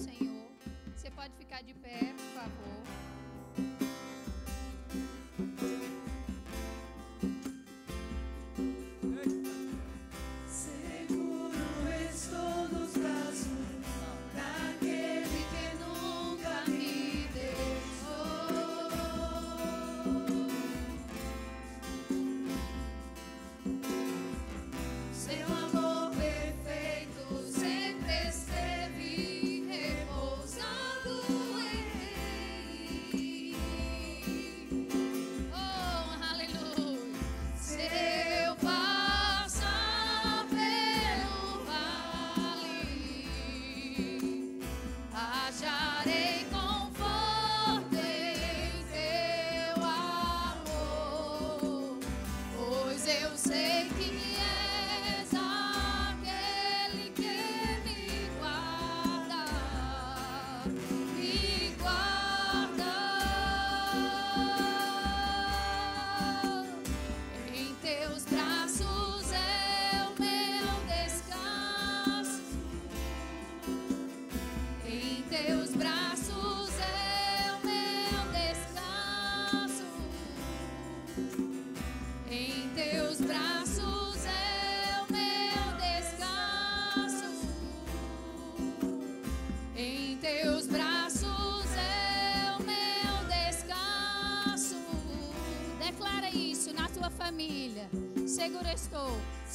Senhor. Você pode ficar de pé, por favor.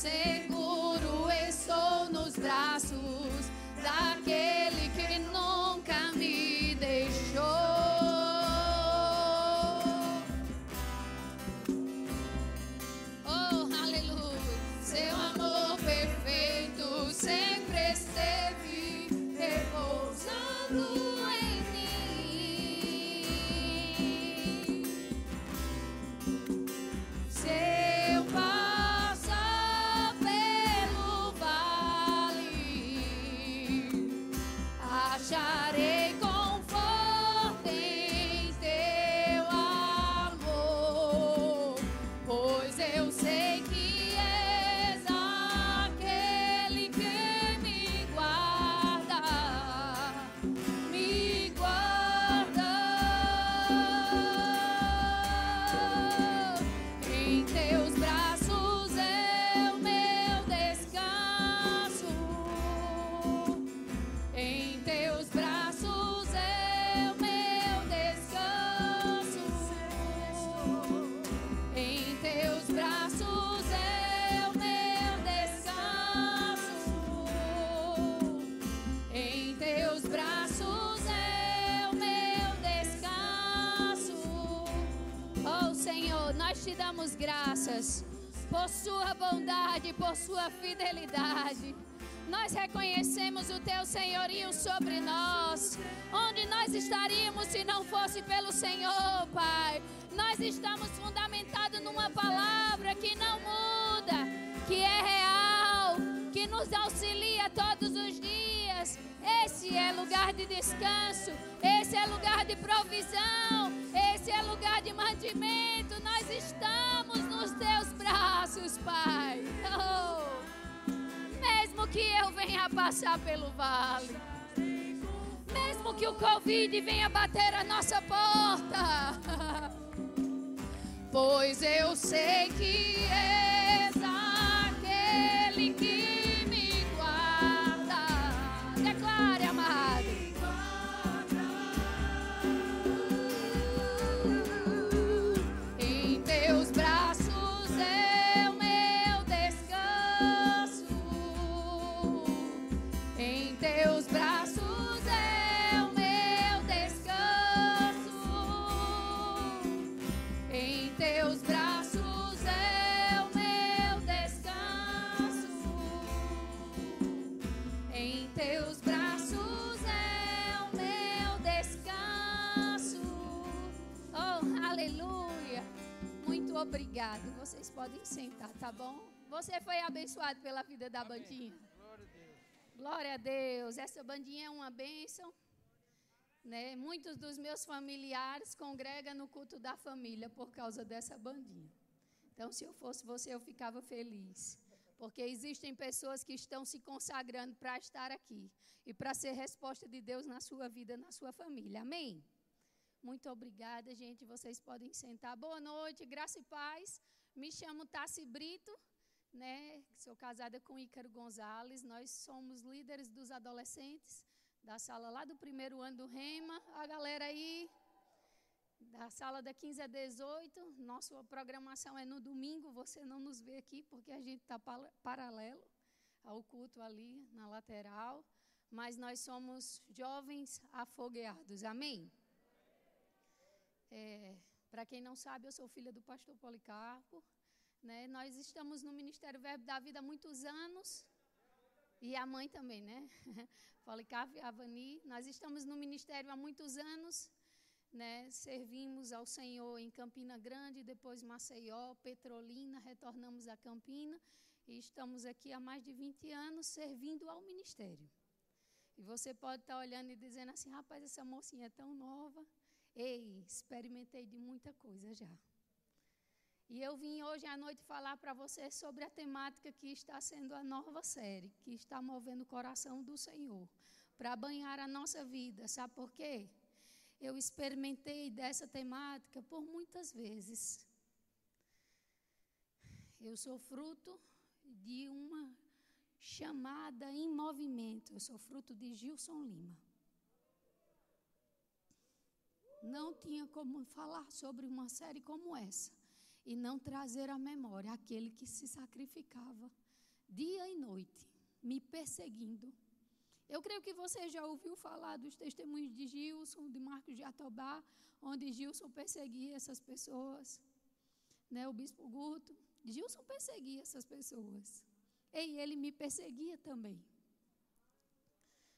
Estou, graças por sua bondade, por sua fidelidade. Nós reconhecemos o teu senhorio sobre nós. Onde nós estaríamos se não fosse pelo Senhor, Pai? Nós estamos fundamentados numa palavra que não muda, que é real, que nos auxilia todos os dias. Esse é lugar de descanso, esse é lugar de provisão, esse é lugar de mantimento. Nós estamos nos teus braços, Pai. Oh. Mesmo que eu venha passar pelo vale, mesmo que o Covid venha bater a nossa porta, pois eu sei que és aquele que podem sentar, tá bom? Você foi abençoado pela vida da Amém. bandinha. Glória a Deus. Glória a Deus. Essa bandinha é uma bênção. Né? Muitos dos meus familiares congregam no culto da família por causa dessa bandinha. Então, se eu fosse você, eu ficava feliz. Porque existem pessoas que estão se consagrando para estar aqui e para ser resposta de Deus na sua vida, na sua família. Amém? Muito obrigada, gente. Vocês podem sentar. Boa noite, graça e paz. Me chamo Tassi Brito, né? Sou casada com Ícaro Gonzalez. Nós somos líderes dos adolescentes da sala lá do primeiro ano do Rema. A galera aí, da sala da 15 a 18. Nossa programação é no domingo, você não nos vê aqui porque a gente está paralelo ao culto ali na lateral. Mas nós somos jovens afogueados, amém? É, Para quem não sabe, eu sou filha do pastor Policarpo. Né? Nós estamos no Ministério Verbo da Vida há muitos anos. E a mãe também, né? Policarpo e Avani. Nós estamos no ministério há muitos anos né, servimos ao Senhor em Campina Grande, depois Maceió, Petrolina, retornamos a Campina e estamos aqui há mais de 20 anos servindo ao ministério. E você pode estar olhando e dizendo assim: rapaz, essa mocinha é tão nova. Ei, experimentei de muita coisa já. E eu vim hoje à noite falar para você sobre a temática que está sendo a nova série, que está movendo o coração do Senhor, para banhar a nossa vida. Sabe por quê? eu experimentei dessa temática por muitas vezes. Eu sou fruto de uma chamada em movimento. Eu sou fruto de Gilson Lima. Não tinha como falar sobre uma série como essa e não trazer à memória aquele que se sacrificava dia e noite, me perseguindo eu creio que você já ouviu falar dos testemunhos de Gilson, de Marcos de Atobá, onde Gilson perseguia essas pessoas. Né, o bispo Guto. Gilson perseguia essas pessoas. E ele me perseguia também.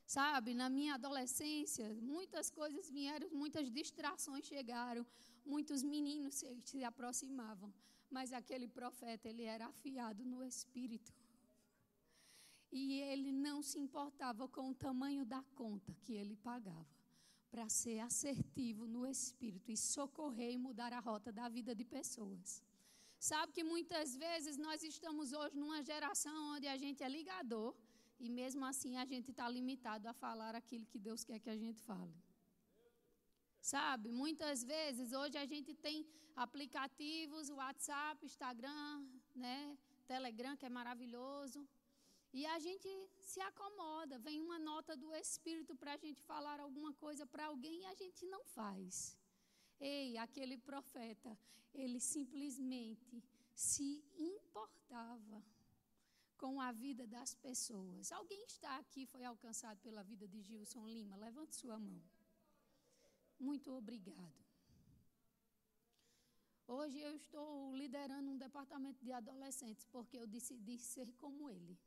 Sabe, na minha adolescência, muitas coisas vieram, muitas distrações chegaram, muitos meninos se, se aproximavam. Mas aquele profeta, ele era afiado no espírito. E ele não se importava com o tamanho da conta que ele pagava para ser assertivo no espírito e socorrer e mudar a rota da vida de pessoas. Sabe que muitas vezes nós estamos hoje numa geração onde a gente é ligador e mesmo assim a gente está limitado a falar aquilo que Deus quer que a gente fale. Sabe, muitas vezes hoje a gente tem aplicativos, WhatsApp, Instagram, né, Telegram, que é maravilhoso. E a gente se acomoda, vem uma nota do Espírito para a gente falar alguma coisa para alguém e a gente não faz. Ei, aquele profeta, ele simplesmente se importava com a vida das pessoas. Alguém está aqui, foi alcançado pela vida de Gilson Lima? Levante sua mão. Muito obrigado. Hoje eu estou liderando um departamento de adolescentes porque eu decidi ser como ele.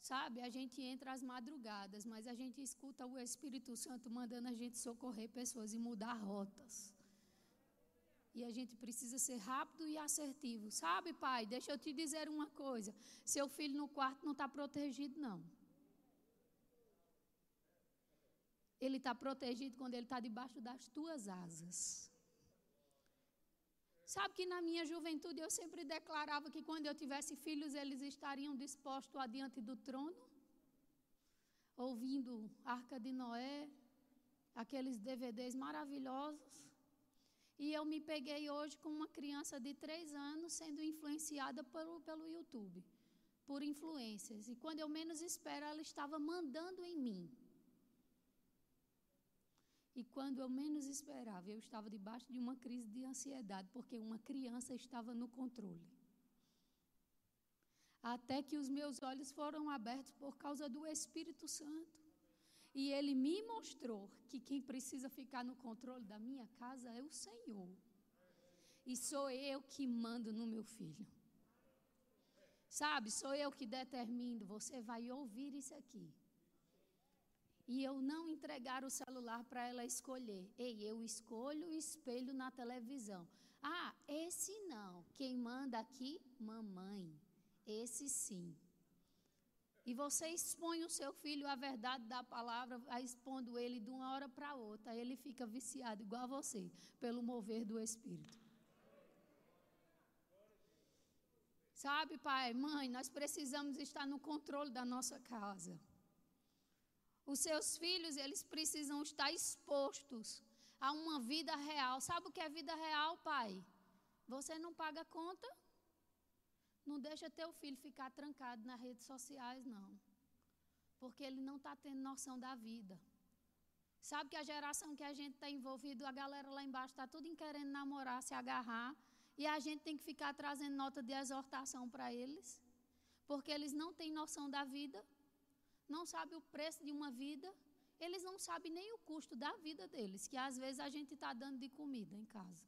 Sabe, a gente entra às madrugadas, mas a gente escuta o Espírito Santo mandando a gente socorrer pessoas e mudar rotas. E a gente precisa ser rápido e assertivo. Sabe, pai, deixa eu te dizer uma coisa: seu filho no quarto não está protegido, não. Ele está protegido quando ele está debaixo das tuas asas. Sabe que na minha juventude eu sempre declarava que quando eu tivesse filhos eles estariam dispostos adiante do trono, ouvindo Arca de Noé, aqueles DVDs maravilhosos. E eu me peguei hoje com uma criança de três anos sendo influenciada pelo, pelo YouTube, por influências. E quando eu menos espero, ela estava mandando em mim. E quando eu menos esperava, eu estava debaixo de uma crise de ansiedade, porque uma criança estava no controle. Até que os meus olhos foram abertos por causa do Espírito Santo. E ele me mostrou que quem precisa ficar no controle da minha casa é o Senhor. E sou eu que mando no meu filho. Sabe, sou eu que determino. Você vai ouvir isso aqui e eu não entregar o celular para ela escolher. Ei, eu escolho o espelho na televisão. Ah, esse não. Quem manda aqui? Mamãe. Esse sim. E você expõe o seu filho à verdade da palavra, expondo ele de uma hora para outra. Ele fica viciado igual a você, pelo mover do Espírito. Sabe, pai, mãe, nós precisamos estar no controle da nossa casa. Os seus filhos, eles precisam estar expostos a uma vida real. Sabe o que é vida real, pai? Você não paga conta? Não deixa teu filho ficar trancado nas redes sociais, não. Porque ele não está tendo noção da vida. Sabe que a geração que a gente está envolvido, a galera lá embaixo está tudo querendo namorar, se agarrar. E a gente tem que ficar trazendo nota de exortação para eles. Porque eles não têm noção da vida. Não sabem o preço de uma vida. Eles não sabem nem o custo da vida deles, que às vezes a gente está dando de comida em casa.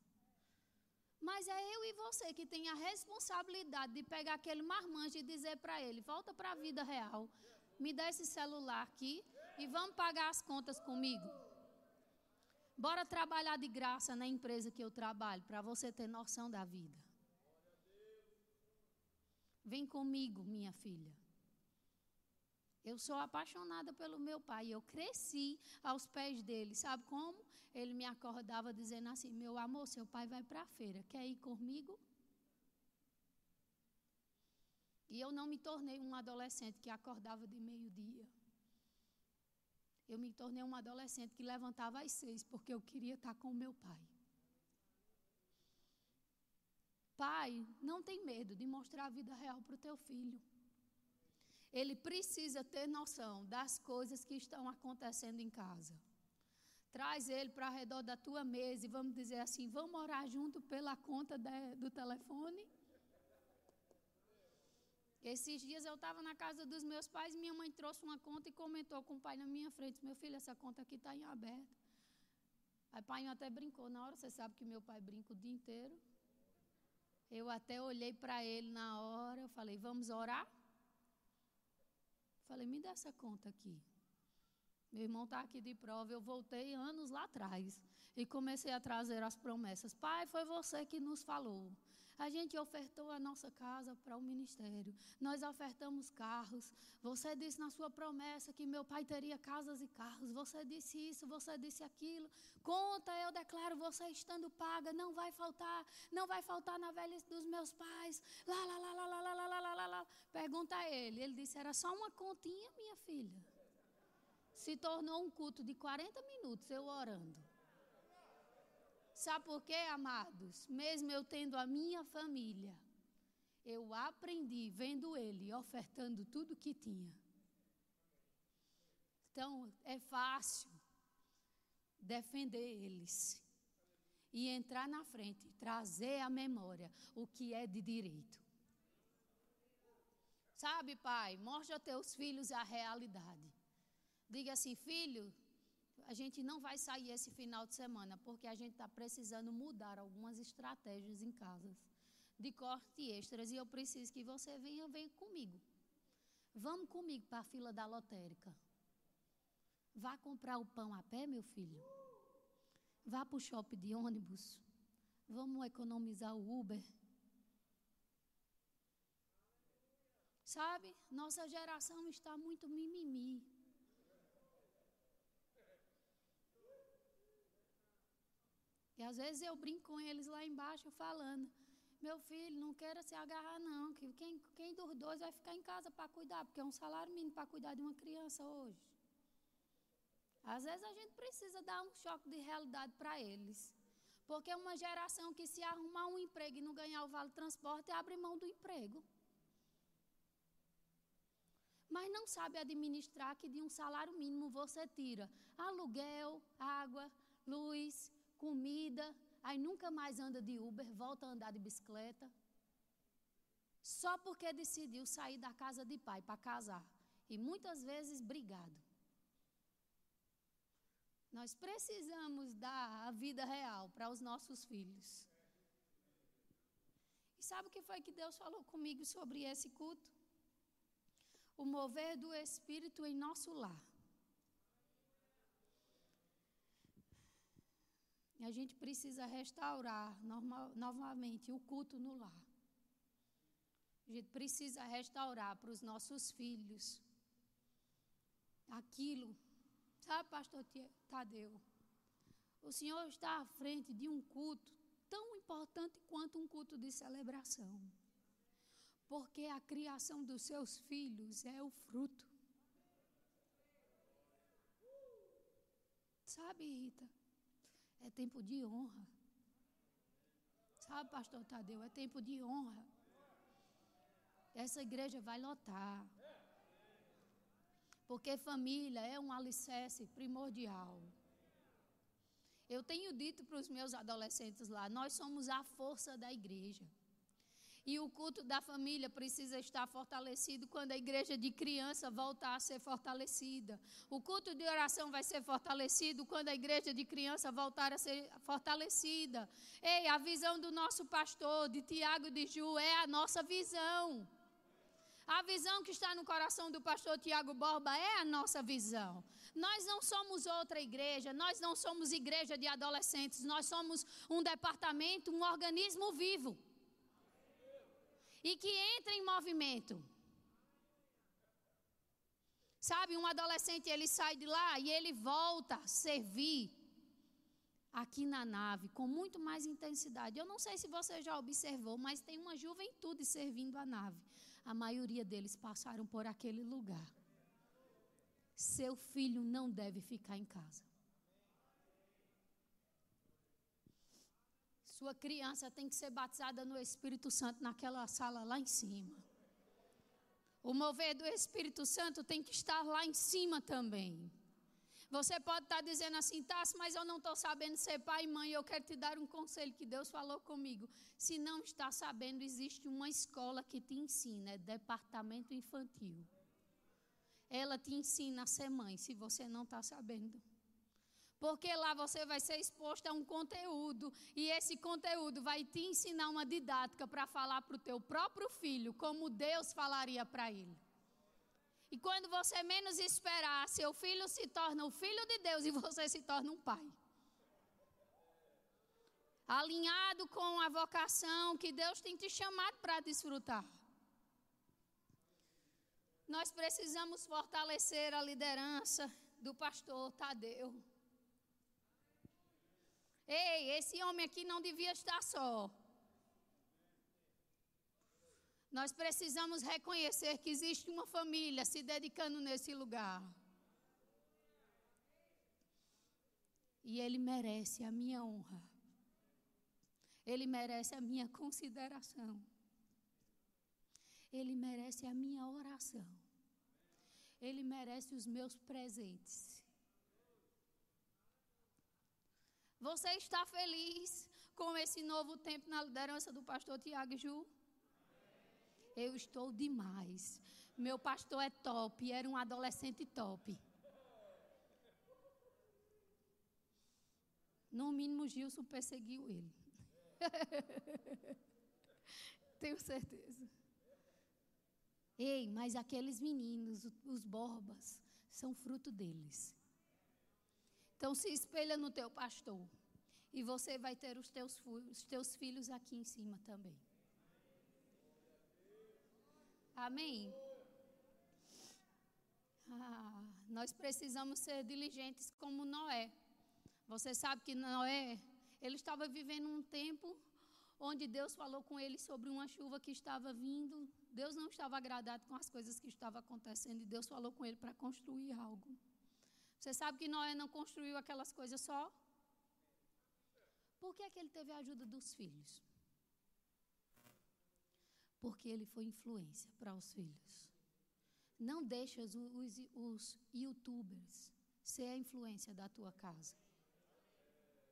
Mas é eu e você que tem a responsabilidade de pegar aquele marmanjo e dizer para ele: volta para a vida real, me dá esse celular aqui e vamos pagar as contas comigo. Bora trabalhar de graça na empresa que eu trabalho, para você ter noção da vida. Vem comigo, minha filha. Eu sou apaixonada pelo meu pai. Eu cresci aos pés dele. Sabe como? Ele me acordava dizendo assim: Meu amor, seu pai vai para a feira. Quer ir comigo? E eu não me tornei um adolescente que acordava de meio-dia. Eu me tornei uma adolescente que levantava às seis, porque eu queria estar com meu pai. Pai, não tem medo de mostrar a vida real para o teu filho. Ele precisa ter noção das coisas que estão acontecendo em casa. Traz ele para redor da tua mesa e vamos dizer assim: vamos orar junto pela conta de, do telefone. Esses dias eu estava na casa dos meus pais, minha mãe trouxe uma conta e comentou com o pai na minha frente: Meu filho, essa conta aqui está em aberto. Aí o pai até brincou na hora, você sabe que meu pai brinca o dia inteiro. Eu até olhei para ele na hora, eu falei: Vamos orar? Falei: Me dá essa conta aqui. Meu irmão está aqui de prova. Eu voltei anos lá atrás e comecei a trazer as promessas. Pai, foi você que nos falou. A gente ofertou a nossa casa para o ministério. Nós ofertamos carros. Você disse na sua promessa que meu pai teria casas e carros. Você disse isso, você disse aquilo. Conta, eu declaro, você estando paga, não vai faltar, não vai faltar na velhice dos meus pais. Lá, lá, lá, lá, lá, lá, lá, lá, lá, lá. Pergunta a ele. Ele disse: era só uma continha, minha filha. Se tornou um culto de 40 minutos eu orando. Sabe por quê, amados? Mesmo eu tendo a minha família, eu aprendi vendo ele ofertando tudo que tinha. Então, é fácil defender eles e entrar na frente, trazer à memória o que é de direito. Sabe, pai, mostra a teus filhos a realidade. Diga assim, filho, a gente não vai sair esse final de semana, porque a gente está precisando mudar algumas estratégias em casas de corte extras e eu preciso que você venha, venha comigo. Vamos comigo para a fila da lotérica. Vá comprar o pão a pé, meu filho. Vá para o shopping de ônibus. Vamos economizar o Uber. Sabe, nossa geração está muito mimimi. E às vezes eu brinco com eles lá embaixo falando: Meu filho, não queira se agarrar, não, que quem, quem dos dois vai ficar em casa para cuidar, porque é um salário mínimo para cuidar de uma criança hoje. Às vezes a gente precisa dar um choque de realidade para eles. Porque uma geração que se arrumar um emprego e não ganhar o vale transporte abre mão do emprego. Mas não sabe administrar que de um salário mínimo você tira aluguel, água, luz, comida, aí nunca mais anda de Uber, volta a andar de bicicleta. Só porque decidiu sair da casa de pai para casar. E muitas vezes brigado. Nós precisamos dar a vida real para os nossos filhos. E sabe o que foi que Deus falou comigo sobre esse culto? O mover do Espírito em nosso lar. E a gente precisa restaurar normal, novamente o culto no lar. A gente precisa restaurar para os nossos filhos aquilo. Sabe, pastor Tadeu? O Senhor está à frente de um culto tão importante quanto um culto de celebração. Porque a criação dos seus filhos é o fruto. Sabe, Rita? É tempo de honra. Sabe, pastor Tadeu? É tempo de honra. Essa igreja vai lotar. Porque família é um alicerce primordial. Eu tenho dito para os meus adolescentes lá: nós somos a força da igreja. E o culto da família precisa estar fortalecido quando a igreja de criança voltar a ser fortalecida. O culto de oração vai ser fortalecido quando a igreja de criança voltar a ser fortalecida. Ei, a visão do nosso pastor, de Tiago de Ju, é a nossa visão. A visão que está no coração do pastor Tiago Borba é a nossa visão. Nós não somos outra igreja, nós não somos igreja de adolescentes, nós somos um departamento, um organismo vivo e que entra em movimento. Sabe, um adolescente ele sai de lá e ele volta a servir aqui na nave com muito mais intensidade. Eu não sei se você já observou, mas tem uma juventude servindo a nave. A maioria deles passaram por aquele lugar. Seu filho não deve ficar em casa. Sua criança tem que ser batizada no Espírito Santo naquela sala lá em cima. O mover do Espírito Santo tem que estar lá em cima também. Você pode estar dizendo assim, Tassi, mas eu não estou sabendo ser pai e mãe. Eu quero te dar um conselho que Deus falou comigo. Se não está sabendo, existe uma escola que te ensina, é departamento infantil. Ela te ensina a ser mãe, se você não está sabendo. Porque lá você vai ser exposto a um conteúdo e esse conteúdo vai te ensinar uma didática para falar para o teu próprio filho como Deus falaria para ele. E quando você menos esperar, seu filho se torna o filho de Deus e você se torna um pai. Alinhado com a vocação que Deus tem te chamado para desfrutar. Nós precisamos fortalecer a liderança do pastor Tadeu. Ei, esse homem aqui não devia estar só. Nós precisamos reconhecer que existe uma família se dedicando nesse lugar. E ele merece a minha honra. Ele merece a minha consideração. Ele merece a minha oração. Ele merece os meus presentes. Você está feliz com esse novo tempo na liderança do pastor Tiago Ju? Eu estou demais. Meu pastor é top, era um adolescente top. No mínimo, Gilson perseguiu ele. Tenho certeza. Ei, mas aqueles meninos, os borbas, são fruto deles. Então se espelha no teu pastor. E você vai ter os teus, os teus filhos aqui em cima também. Amém? Ah, nós precisamos ser diligentes como Noé. Você sabe que Noé, ele estava vivendo um tempo onde Deus falou com ele sobre uma chuva que estava vindo. Deus não estava agradado com as coisas que estavam acontecendo e Deus falou com ele para construir algo. Você sabe que Noé não construiu aquelas coisas só? Por que, é que ele teve a ajuda dos filhos? Porque ele foi influência para os filhos. Não deixa os, os, os youtubers ser a influência da tua casa.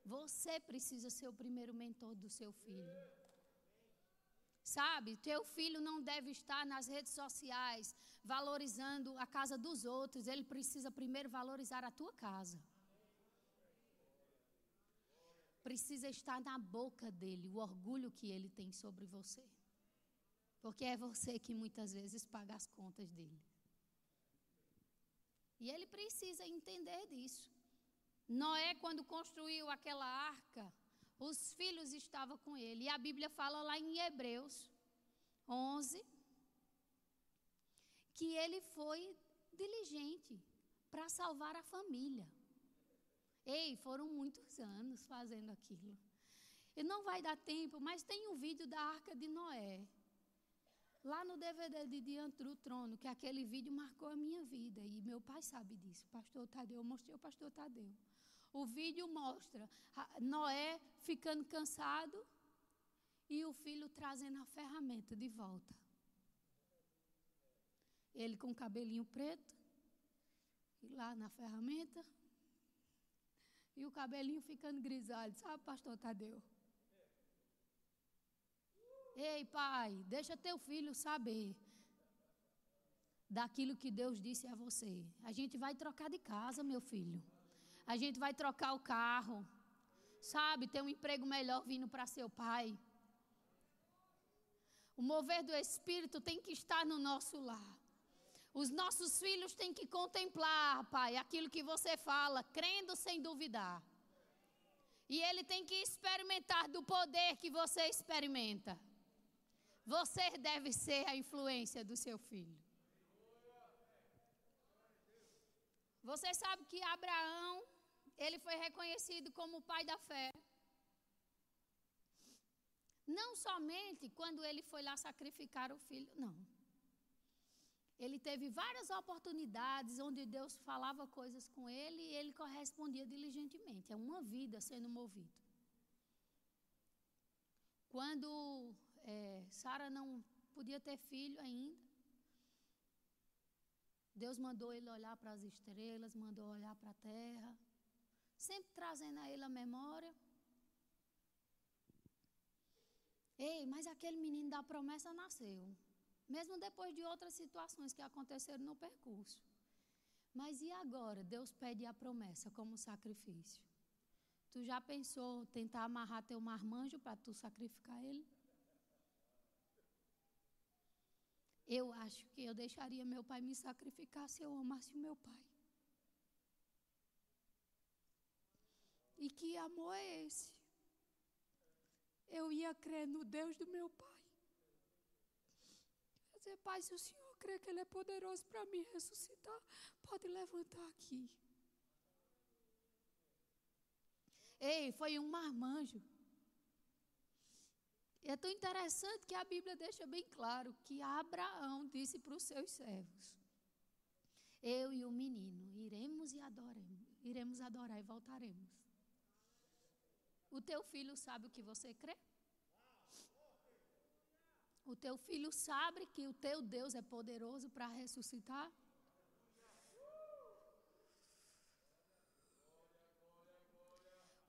Você precisa ser o primeiro mentor do seu filho. Sabe, teu filho não deve estar nas redes sociais valorizando a casa dos outros, ele precisa primeiro valorizar a tua casa. Precisa estar na boca dele o orgulho que ele tem sobre você. Porque é você que muitas vezes paga as contas dele. E ele precisa entender disso. Noé, quando construiu aquela arca, os filhos estavam com ele. E a Bíblia fala lá em Hebreus 11 que ele foi diligente para salvar a família. Ei, foram muitos anos fazendo aquilo. E não vai dar tempo, mas tem um vídeo da arca de Noé. Lá no DVD de Diante do Trono, que aquele vídeo marcou a minha vida. E meu pai sabe disso. Pastor Tadeu, eu mostrei ao pastor Tadeu. O vídeo mostra Noé ficando cansado e o filho trazendo a ferramenta de volta. Ele com o cabelinho preto, e lá na ferramenta, e o cabelinho ficando grisalho, sabe, pastor Tadeu? Ei, pai, deixa teu filho saber daquilo que Deus disse a você. A gente vai trocar de casa, meu filho. A gente vai trocar o carro. Sabe, ter um emprego melhor vindo para seu pai. O mover do Espírito tem que estar no nosso lar. Os nossos filhos têm que contemplar, Pai, aquilo que você fala, crendo sem duvidar. E ele tem que experimentar do poder que você experimenta. Você deve ser a influência do seu filho. Você sabe que Abraão, ele foi reconhecido como o pai da fé. Não somente quando ele foi lá sacrificar o filho, não. Ele teve várias oportunidades onde Deus falava coisas com ele e ele correspondia diligentemente. É uma vida sendo movido. Quando é, Sara não podia ter filho ainda. Deus mandou ele olhar para as estrelas, mandou olhar para a terra, sempre trazendo a ele a memória. Ei, mas aquele menino da promessa nasceu, mesmo depois de outras situações que aconteceram no percurso. Mas e agora? Deus pede a promessa como sacrifício. Tu já pensou tentar amarrar teu marmanjo para tu sacrificar ele? Eu acho que eu deixaria meu pai me sacrificar se eu amasse o meu pai. E que amor é esse? Eu ia crer no Deus do meu pai. Eu dizer, pai, se o senhor crê que ele é poderoso para me ressuscitar, pode levantar aqui. Ei, foi um marmanjo. É tão interessante que a Bíblia deixa bem claro que Abraão disse para os seus servos: Eu e o menino iremos e adoremos, iremos adorar e voltaremos. O teu filho sabe o que você crê? O teu filho sabe que o teu Deus é poderoso para ressuscitar?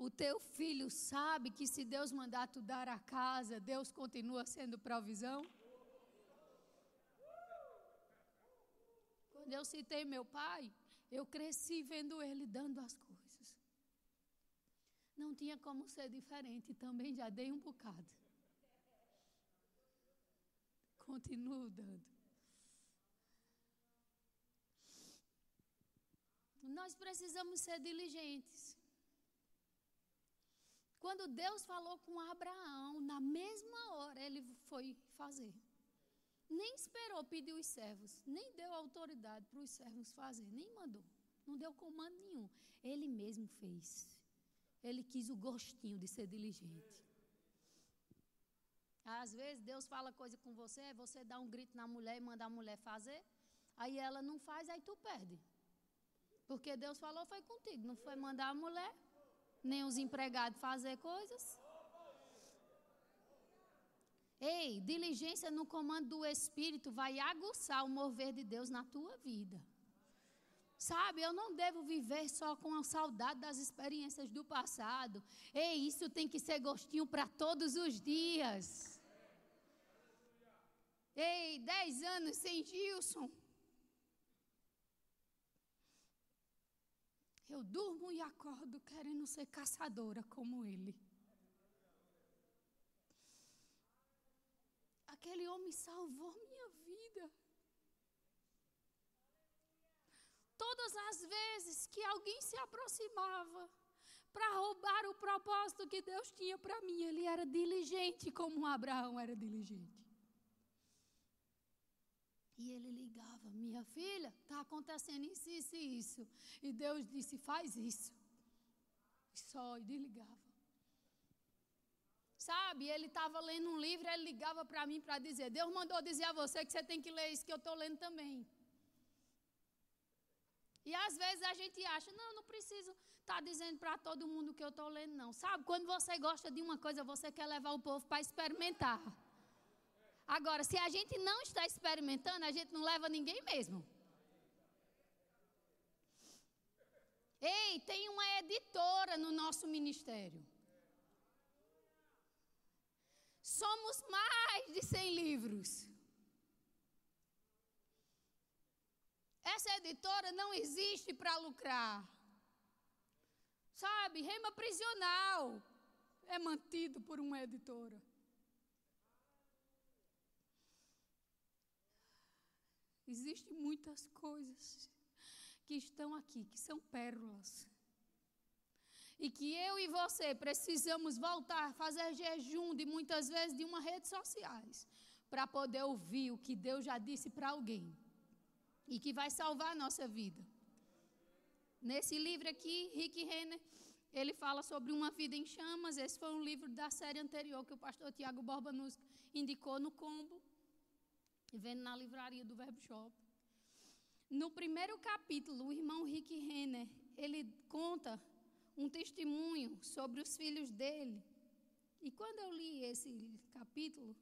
O teu filho sabe que se Deus mandar tu dar a casa, Deus continua sendo provisão? Quando eu citei meu pai, eu cresci vendo ele dando as coisas. Não tinha como ser diferente, também já dei um bocado. Continuo dando. Nós precisamos ser diligentes. Quando Deus falou com Abraão, na mesma hora ele foi fazer. Nem esperou pedir os servos, nem deu autoridade para os servos fazer, nem mandou. Não deu comando nenhum. Ele mesmo fez. Ele quis o gostinho de ser diligente. Às vezes Deus fala coisa com você, você dá um grito na mulher e manda a mulher fazer, aí ela não faz, aí tu perde. Porque Deus falou foi contigo, não foi mandar a mulher nem os empregados fazer coisas. Ei, diligência no comando do Espírito vai aguçar o mover de Deus na tua vida. Sabe, eu não devo viver só com a saudade das experiências do passado. Ei, isso tem que ser gostinho para todos os dias. Ei, dez anos sem Gilson. Eu durmo e acordo querendo ser caçadora como ele. Aquele homem salvou minha vida. Todas as vezes que alguém se aproximava para roubar o propósito que Deus tinha para mim, ele era diligente como Abraão era diligente. E ele ligava, minha filha, está acontecendo isso, isso e isso. E Deus disse, faz isso. E só e desligava. Sabe, ele estava lendo um livro, ele ligava para mim para dizer: Deus mandou dizer a você que você tem que ler isso que eu estou lendo também. E às vezes a gente acha: não, não preciso estar tá dizendo para todo mundo que eu estou lendo, não. Sabe, quando você gosta de uma coisa, você quer levar o povo para experimentar. Agora, se a gente não está experimentando, a gente não leva ninguém mesmo. Ei, tem uma editora no nosso ministério. Somos mais de 100 livros. Essa editora não existe para lucrar. Sabe, rema prisional é mantido por uma editora. Existem muitas coisas que estão aqui, que são pérolas. E que eu e você precisamos voltar a fazer jejum de muitas vezes de uma rede sociais para poder ouvir o que Deus já disse para alguém e que vai salvar a nossa vida. Nesse livro aqui, Rick Renner, ele fala sobre uma vida em chamas. Esse foi um livro da série anterior que o pastor Tiago Borba nos indicou no combo, vendo na livraria do Verbo Shop. No primeiro capítulo, o irmão Rick Renner, ele conta um testemunho sobre os filhos dele. E quando eu li esse capítulo,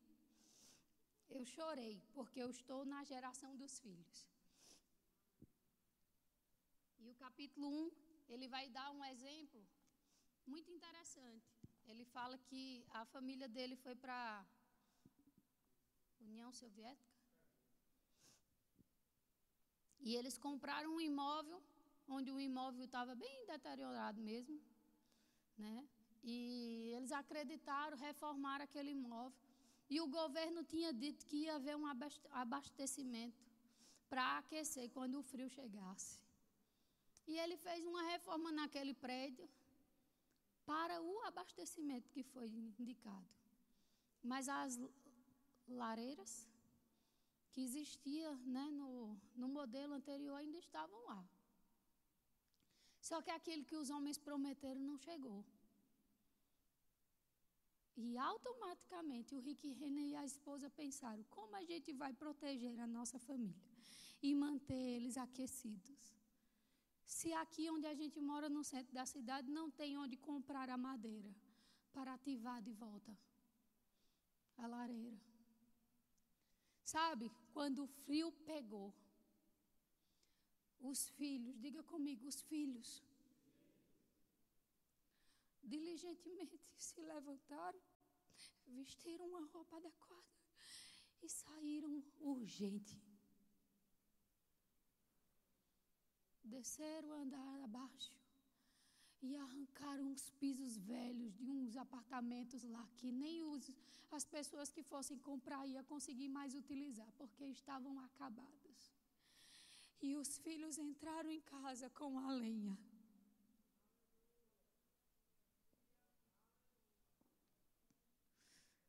eu chorei, porque eu estou na geração dos filhos. E o capítulo 1, ele vai dar um exemplo muito interessante. Ele fala que a família dele foi para União Soviética. E eles compraram um imóvel onde o imóvel estava bem deteriorado mesmo, né? E eles acreditaram, reformar aquele imóvel. E o governo tinha dito que ia haver um abastecimento para aquecer quando o frio chegasse. E ele fez uma reforma naquele prédio para o abastecimento que foi indicado. Mas as lareiras que existiam né, no, no modelo anterior ainda estavam lá. Só que aquilo que os homens prometeram não chegou. E automaticamente o Rick Renner e a esposa pensaram: como a gente vai proteger a nossa família e manter eles aquecidos? Se aqui onde a gente mora, no centro da cidade, não tem onde comprar a madeira para ativar de volta a lareira. Sabe, quando o frio pegou, os filhos, diga comigo, os filhos, diligentemente se levantaram, vestiram uma roupa adequada e saíram urgente. Desceram a andar abaixo e arrancaram os pisos velhos de uns apartamentos lá que nem os, as pessoas que fossem comprar iam conseguir mais utilizar, porque estavam acabados. E os filhos entraram em casa com a lenha.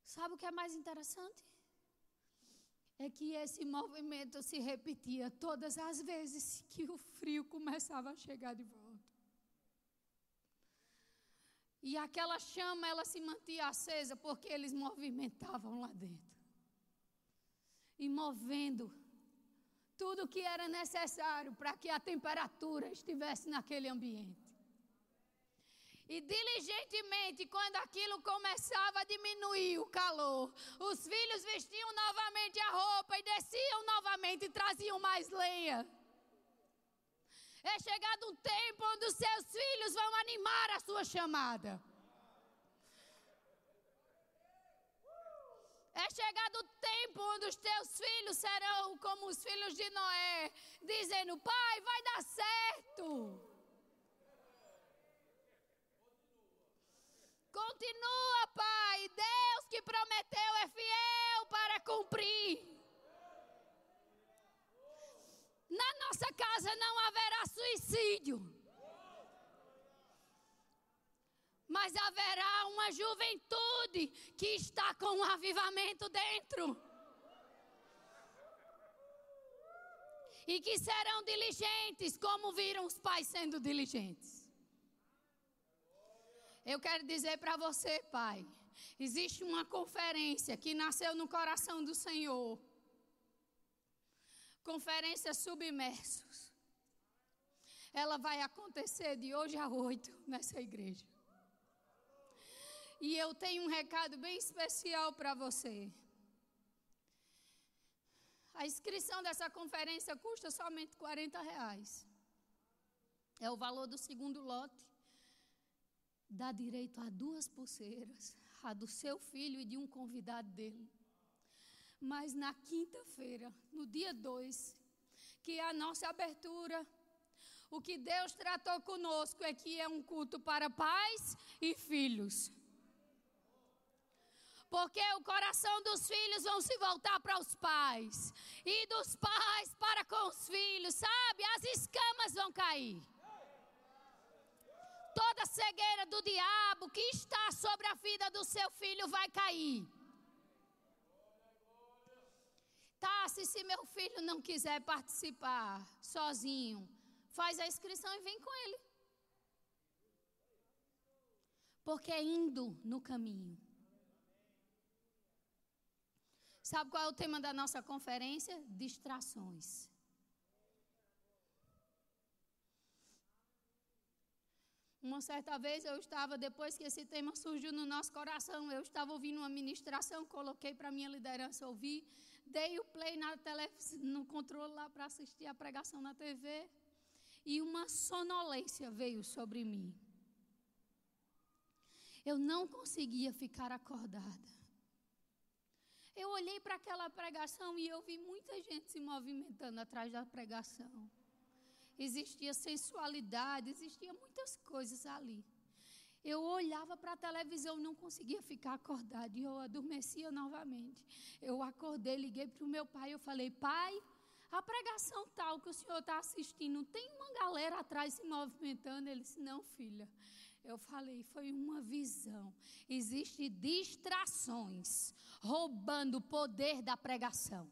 Sabe o que é mais interessante? É que esse movimento se repetia todas as vezes que o frio começava a chegar de volta. E aquela chama, ela se mantia acesa porque eles movimentavam lá dentro. E movendo tudo o que era necessário para que a temperatura estivesse naquele ambiente. E diligentemente, quando aquilo começava a diminuir o calor, os filhos vestiam novamente a roupa e desciam novamente e traziam mais lenha. É chegado um tempo onde os seus filhos vão animar a sua chamada. É chegado o tempo onde os teus filhos serão como os filhos de Noé, dizendo: Pai, vai dar certo. Continua, Pai. Deus que prometeu é fiel para cumprir. Na nossa casa não haverá suicídio. mas haverá uma juventude que está com um avivamento dentro. E que serão diligentes, como viram os pais sendo diligentes. Eu quero dizer para você, pai, existe uma conferência que nasceu no coração do Senhor. Conferência Submersos. Ela vai acontecer de hoje a oito nessa igreja. E eu tenho um recado bem especial para você. A inscrição dessa conferência custa somente 40 reais. É o valor do segundo lote. Dá direito a duas pulseiras, a do seu filho e de um convidado dele. Mas na quinta-feira, no dia 2, que é a nossa abertura, o que Deus tratou conosco é que é um culto para pais e filhos. Porque o coração dos filhos vão se voltar para os pais, e dos pais para com os filhos, sabe? As escamas vão cair. Cegueira do diabo que está sobre a vida do seu filho vai cair. Tá, se, se meu filho não quiser participar sozinho, faz a inscrição e vem com ele. Porque é indo no caminho. Sabe qual é o tema da nossa conferência? Distrações. Uma certa vez eu estava, depois que esse tema surgiu no nosso coração, eu estava ouvindo uma ministração, coloquei para minha liderança ouvir, dei o play na tele, no controle lá para assistir a pregação na TV, e uma sonolência veio sobre mim. Eu não conseguia ficar acordada. Eu olhei para aquela pregação e eu vi muita gente se movimentando atrás da pregação existia sensualidade, existia muitas coisas ali. Eu olhava para a televisão, não conseguia ficar acordada e eu adormecia novamente. Eu acordei, liguei para o meu pai, eu falei: "Pai, a pregação tal que o senhor está assistindo, tem uma galera atrás se movimentando?" Ele disse: "Não, filha." Eu falei, foi uma visão. Existem distrações roubando o poder da pregação.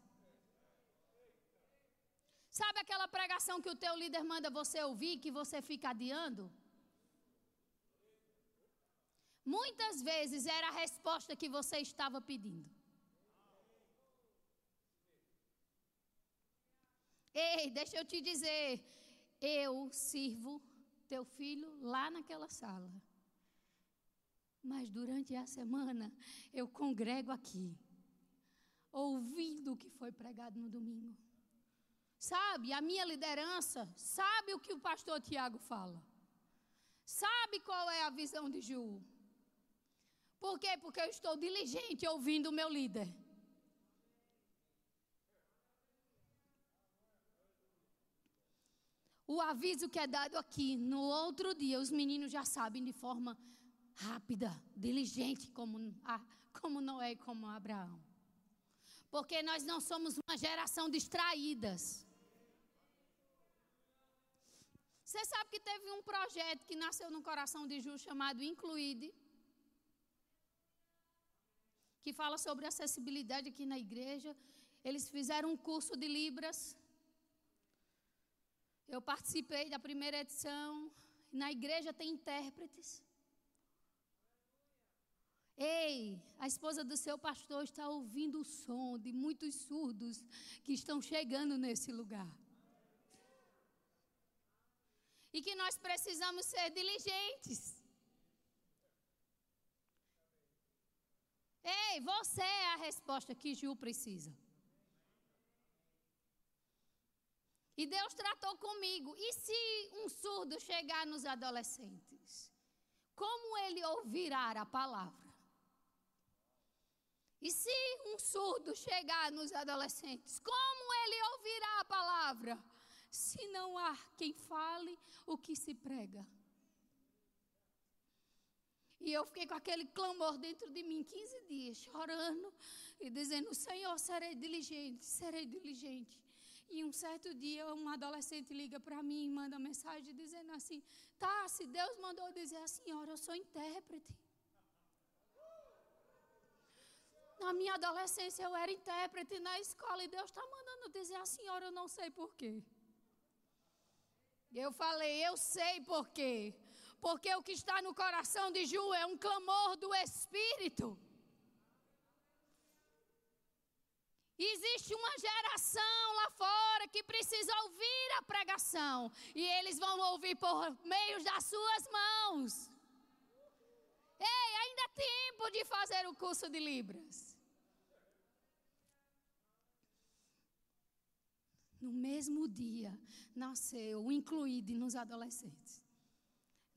Sabe aquela pregação que o teu líder manda você ouvir, que você fica adiando? Muitas vezes era a resposta que você estava pedindo. Ei, deixa eu te dizer, eu sirvo teu filho lá naquela sala. Mas durante a semana eu congrego aqui, ouvindo o que foi pregado no domingo. Sabe, a minha liderança sabe o que o pastor Tiago fala. Sabe qual é a visão de Ju. Por quê? Porque eu estou diligente ouvindo o meu líder. O aviso que é dado aqui, no outro dia, os meninos já sabem de forma rápida, diligente, como, como Noé e como Abraão. Porque nós não somos uma geração distraídas. Você sabe que teve um projeto que nasceu no coração de Ju chamado Incluide, que fala sobre acessibilidade aqui na igreja. Eles fizeram um curso de Libras. Eu participei da primeira edição. Na igreja tem intérpretes. Ei, a esposa do seu pastor está ouvindo o som de muitos surdos que estão chegando nesse lugar e que nós precisamos ser diligentes. Ei, você é a resposta que Gil precisa. E Deus tratou comigo. E se um surdo chegar nos adolescentes? Como ele ouvirá a palavra? E se um surdo chegar nos adolescentes? Como ele ouvirá a palavra? Se não há quem fale o que se prega. E eu fiquei com aquele clamor dentro de mim 15 dias, chorando e dizendo: Senhor, serei diligente, serei diligente. E um certo dia, um adolescente liga para mim e manda mensagem dizendo assim: Tá, se Deus mandou dizer a senhora, eu sou intérprete. Na minha adolescência eu era intérprete na escola e Deus está mandando dizer a senhora, eu não sei porquê. Eu falei, eu sei por quê. Porque o que está no coração de Ju é um clamor do Espírito. Existe uma geração lá fora que precisa ouvir a pregação. E eles vão ouvir por meio das suas mãos. Ei, ainda é tempo de fazer o curso de Libras. No mesmo dia nasceu incluído nos adolescentes.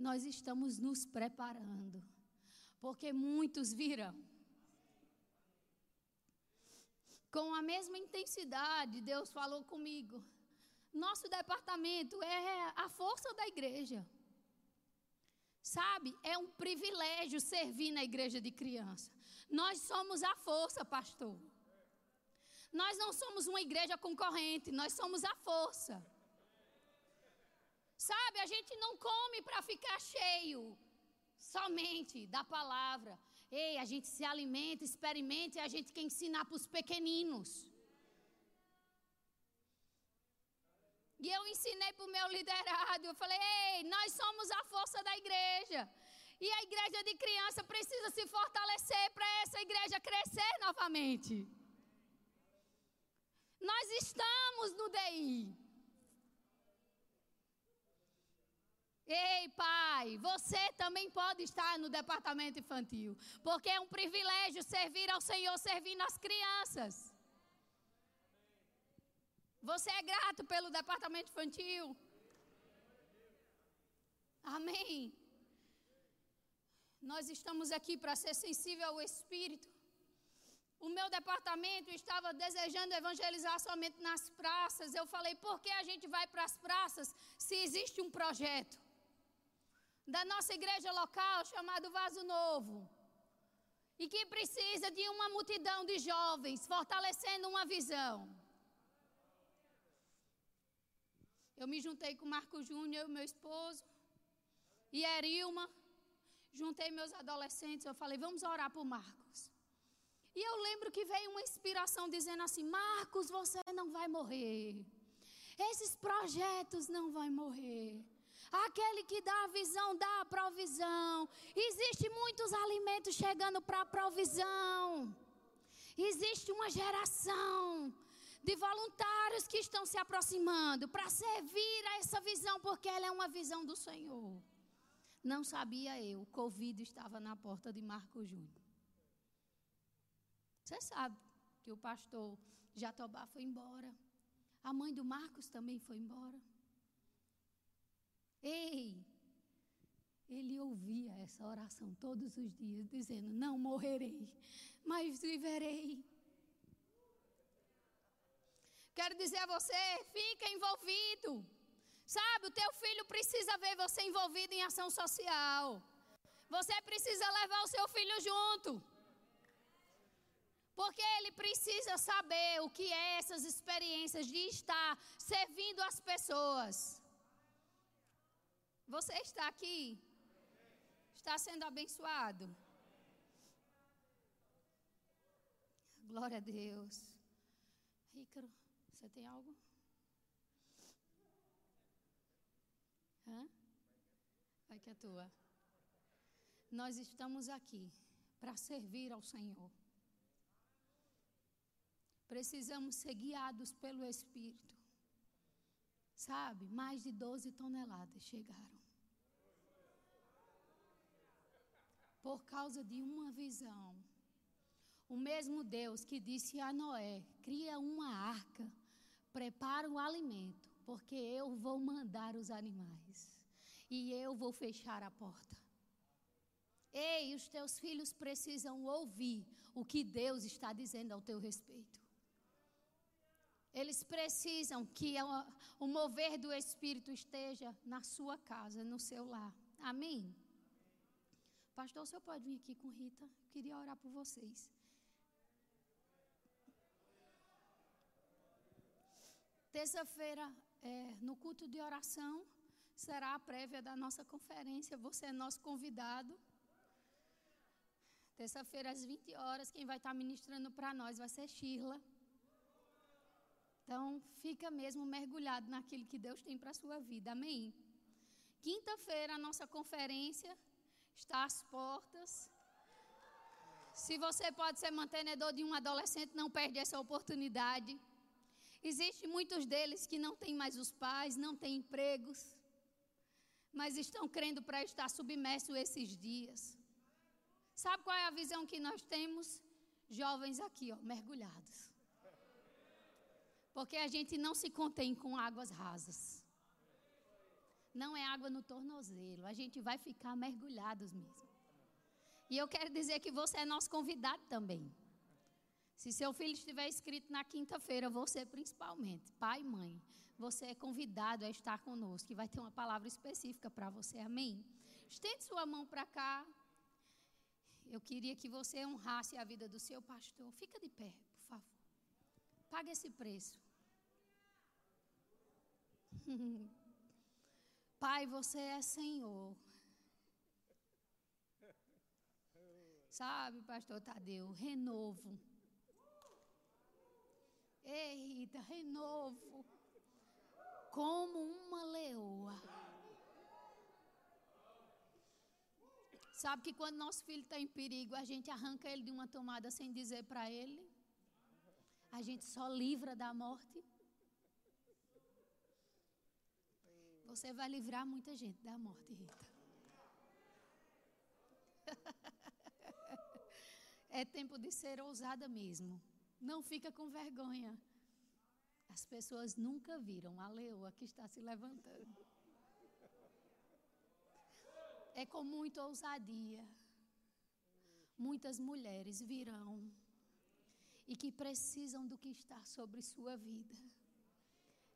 Nós estamos nos preparando, porque muitos virão. Com a mesma intensidade, Deus falou comigo. Nosso departamento é a força da igreja. Sabe, é um privilégio servir na igreja de criança. Nós somos a força, pastor. Nós não somos uma igreja concorrente, nós somos a força. Sabe, a gente não come para ficar cheio somente da palavra. Ei, a gente se alimenta, experimenta e a gente quer ensinar para os pequeninos. E eu ensinei para o meu liderado. Eu falei: ei, nós somos a força da igreja. E a igreja de criança precisa se fortalecer para essa igreja crescer novamente. Nós estamos no DI. Ei, pai, você também pode estar no departamento infantil, porque é um privilégio servir ao Senhor servindo as crianças. Você é grato pelo departamento infantil? Amém. Nós estamos aqui para ser sensível ao Espírito. O meu departamento estava desejando evangelizar somente nas praças. Eu falei, por que a gente vai para as praças se existe um projeto? Da nossa igreja local chamado Vaso Novo. E que precisa de uma multidão de jovens fortalecendo uma visão. Eu me juntei com Marco Júnior, meu esposo, e Erilma. Juntei meus adolescentes. Eu falei, vamos orar por Marcos. E eu lembro que veio uma inspiração dizendo assim: Marcos, você não vai morrer. Esses projetos não vão morrer. Aquele que dá a visão, dá a provisão. Existe muitos alimentos chegando para a provisão. Existe uma geração de voluntários que estão se aproximando para servir a essa visão, porque ela é uma visão do Senhor. Não sabia eu, o Covid estava na porta de Marco Júnior. Você sabe que o pastor Jatobá foi embora. A mãe do Marcos também foi embora. Ei, ele ouvia essa oração todos os dias, dizendo: Não morrerei, mas viverei Quero dizer a você, fica envolvido. Sabe, o teu filho precisa ver você envolvido em ação social. Você precisa levar o seu filho junto. Porque ele precisa saber o que é essas experiências de estar servindo as pessoas. Você está aqui? Está sendo abençoado? Glória a Deus. Ícaro. Você tem algo? Hã? Vai que é tua. Nós estamos aqui para servir ao Senhor. Precisamos ser guiados pelo Espírito. Sabe, mais de 12 toneladas chegaram. Por causa de uma visão. O mesmo Deus que disse a Noé: cria uma arca prepara o alimento, porque eu vou mandar os animais e eu vou fechar a porta. Ei, os teus filhos precisam ouvir o que Deus está dizendo ao teu respeito. Eles precisam que o mover do Espírito esteja na sua casa, no seu lar. Amém? Pastor, o senhor pode vir aqui com Rita? Eu queria orar por vocês. Terça-feira, é, no culto de oração, será a prévia da nossa conferência. Você é nosso convidado. Terça-feira, às 20 horas, quem vai estar ministrando para nós vai ser Shirla. Então, fica mesmo mergulhado naquilo que Deus tem para a sua vida. Amém? Quinta-feira, a nossa conferência está às portas. Se você pode ser mantenedor de um adolescente, não perde essa oportunidade. Existem muitos deles que não têm mais os pais, não têm empregos, mas estão crendo para estar submerso esses dias. Sabe qual é a visão que nós temos? Jovens aqui, ó, mergulhados. Porque a gente não se contém com águas rasas. Não é água no tornozelo, a gente vai ficar mergulhados mesmo. E eu quero dizer que você é nosso convidado também. Se seu filho estiver escrito na quinta-feira, você principalmente, pai e mãe, você é convidado a estar conosco, que vai ter uma palavra específica para você, amém? Estende sua mão para cá. Eu queria que você honrasse a vida do seu pastor. Fica de pé, por favor. Pague esse preço. Pai, você é Senhor. Sabe, pastor Tadeu, renovo. Ei, Rita, renovo. Como uma leoa. Sabe que quando nosso filho está em perigo, a gente arranca ele de uma tomada sem dizer para ele? A gente só livra da morte. Você vai livrar muita gente da morte, Rita. é tempo de ser ousada mesmo. Não fica com vergonha. As pessoas nunca viram a leoa que está se levantando. É com muita ousadia. Muitas mulheres virão e que precisam do que está sobre sua vida.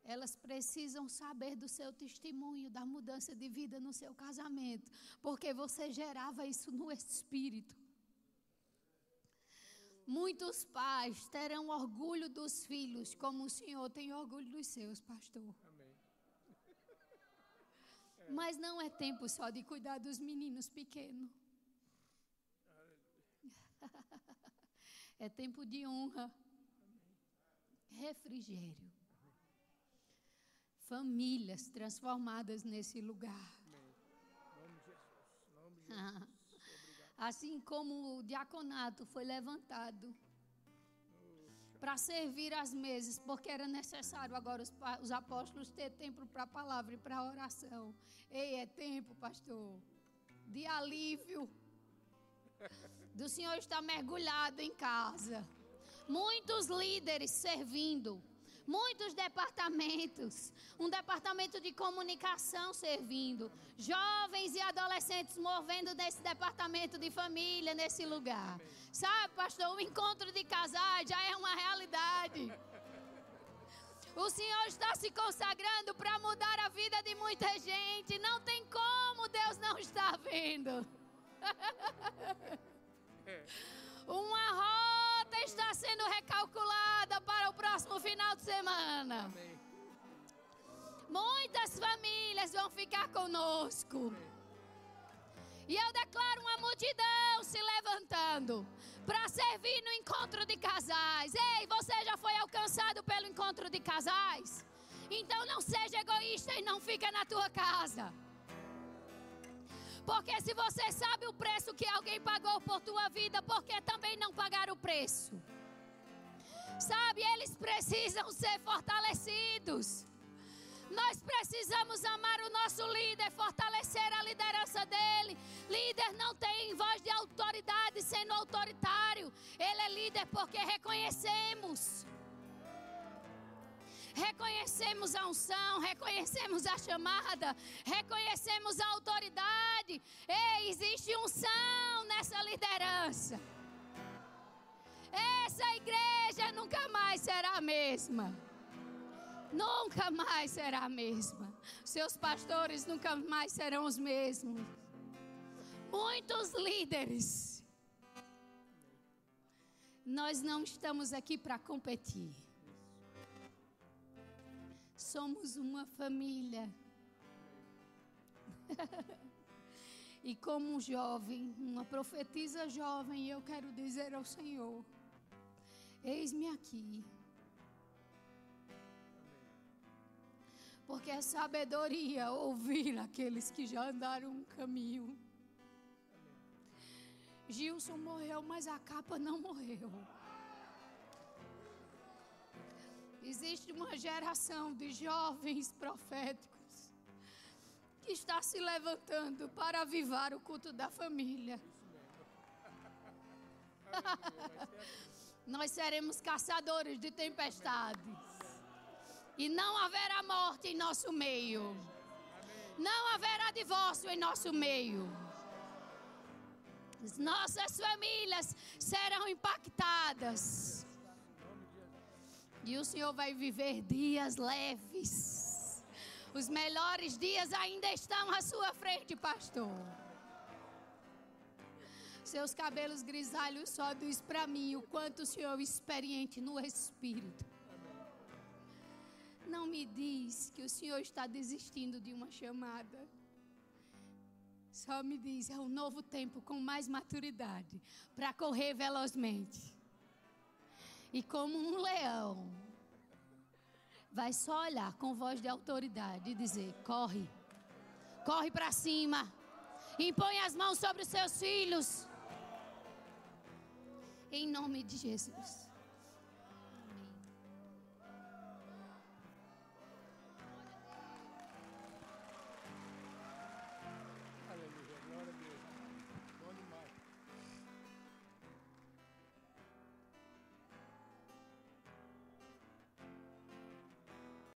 Elas precisam saber do seu testemunho, da mudança de vida no seu casamento, porque você gerava isso no espírito. Muitos pais terão orgulho dos filhos, como o Senhor tem orgulho dos seus, pastor. Amém. Mas não é tempo só de cuidar dos meninos pequenos. é tempo de honra, refrigério famílias transformadas nesse lugar. Assim como o diaconato foi levantado para servir as mesas, porque era necessário agora os, os apóstolos ter tempo para a palavra e para a oração. Ei, é tempo, pastor, de alívio. Do Senhor estar mergulhado em casa. Muitos líderes servindo muitos departamentos, um departamento de comunicação servindo, jovens e adolescentes movendo nesse departamento de família, nesse lugar. Sabe, pastor, o encontro de casais já é uma realidade. O Senhor está se consagrando para mudar a vida de muita gente. Não tem como Deus não estar vendo. Uma rota está sendo recalculada para o próximo final de semana. Amém. Muitas famílias vão ficar conosco. Amém. E eu declaro uma multidão se levantando para servir no encontro de casais. Ei, você já foi alcançado pelo encontro de casais? Então não seja egoísta e não fica na tua casa. Porque se você sabe o preço que alguém pagou por tua vida, por que também não pagar o preço? Sabe, eles precisam ser fortalecidos. Nós precisamos amar o nosso líder, fortalecer a liderança dele. Líder não tem voz de autoridade sendo autoritário. Ele é líder porque reconhecemos reconhecemos a unção, reconhecemos a chamada, reconhecemos a autoridade. Ei, existe unção nessa liderança. Essa igreja nunca mais será a mesma. Nunca mais será a mesma. Seus pastores nunca mais serão os mesmos. Muitos líderes. Nós não estamos aqui para competir somos uma família. e como jovem, uma profetisa jovem, eu quero dizer ao Senhor: Eis-me aqui. Porque é sabedoria ouvir aqueles que já andaram um caminho. Gilson morreu, mas a capa não morreu. Existe uma geração de jovens proféticos que está se levantando para avivar o culto da família. Nós seremos caçadores de tempestades. E não haverá morte em nosso meio. Não haverá divórcio em nosso meio. As nossas famílias serão impactadas. E o Senhor vai viver dias leves. Os melhores dias ainda estão à sua frente, pastor. Seus cabelos grisalhos só diz para mim o quanto o Senhor é experiente no Espírito. Não me diz que o Senhor está desistindo de uma chamada. Só me diz, é um novo tempo com mais maturidade para correr velozmente. E como um leão, vai só olhar com voz de autoridade e dizer: corre, corre para cima, impõe as mãos sobre os seus filhos. Em nome de Jesus.